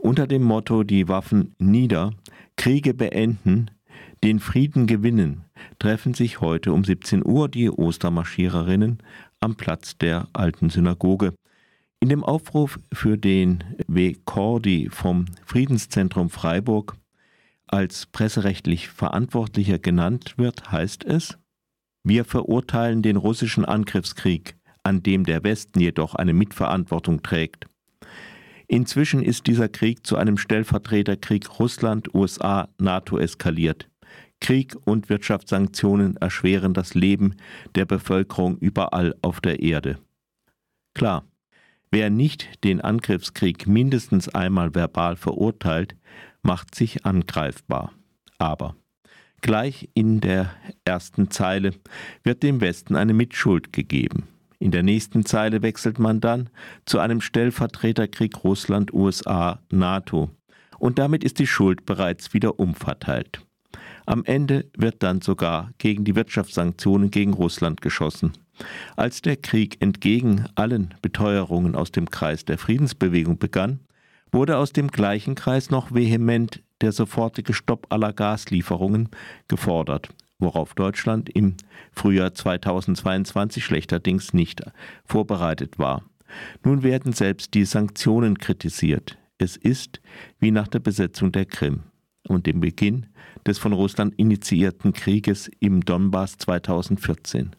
Unter dem Motto Die Waffen nieder, Kriege beenden, den Frieden gewinnen, treffen sich heute um 17 Uhr die Ostermarschiererinnen am Platz der alten Synagoge. In dem Aufruf für den W. Cordi vom Friedenszentrum Freiburg als presserechtlich Verantwortlicher genannt wird, heißt es, wir verurteilen den russischen Angriffskrieg, an dem der Westen jedoch eine Mitverantwortung trägt. Inzwischen ist dieser Krieg zu einem Stellvertreterkrieg Russland, USA, NATO eskaliert. Krieg und Wirtschaftssanktionen erschweren das Leben der Bevölkerung überall auf der Erde. Klar, wer nicht den Angriffskrieg mindestens einmal verbal verurteilt, macht sich angreifbar. Aber gleich in der ersten Zeile wird dem Westen eine Mitschuld gegeben. In der nächsten Zeile wechselt man dann zu einem Stellvertreterkrieg Russland, USA, NATO. Und damit ist die Schuld bereits wieder umverteilt. Am Ende wird dann sogar gegen die Wirtschaftssanktionen gegen Russland geschossen. Als der Krieg entgegen allen Beteuerungen aus dem Kreis der Friedensbewegung begann, wurde aus dem gleichen Kreis noch vehement der sofortige Stopp aller Gaslieferungen gefordert, worauf Deutschland im Frühjahr 2022 schlechterdings nicht vorbereitet war. Nun werden selbst die Sanktionen kritisiert. Es ist wie nach der Besetzung der Krim und dem Beginn des von Russland initiierten Krieges im Donbass 2014.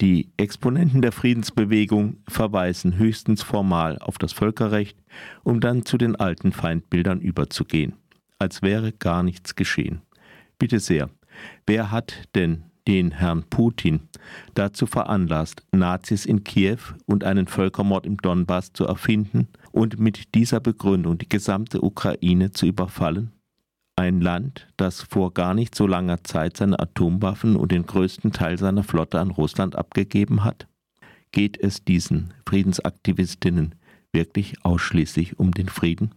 Die Exponenten der Friedensbewegung verweisen höchstens formal auf das Völkerrecht, um dann zu den alten Feindbildern überzugehen, als wäre gar nichts geschehen. Bitte sehr, wer hat denn den Herrn Putin dazu veranlasst, Nazis in Kiew und einen Völkermord im Donbass zu erfinden und mit dieser Begründung die gesamte Ukraine zu überfallen? ein Land, das vor gar nicht so langer Zeit seine Atomwaffen und den größten Teil seiner Flotte an Russland abgegeben hat? Geht es diesen Friedensaktivistinnen wirklich ausschließlich um den Frieden?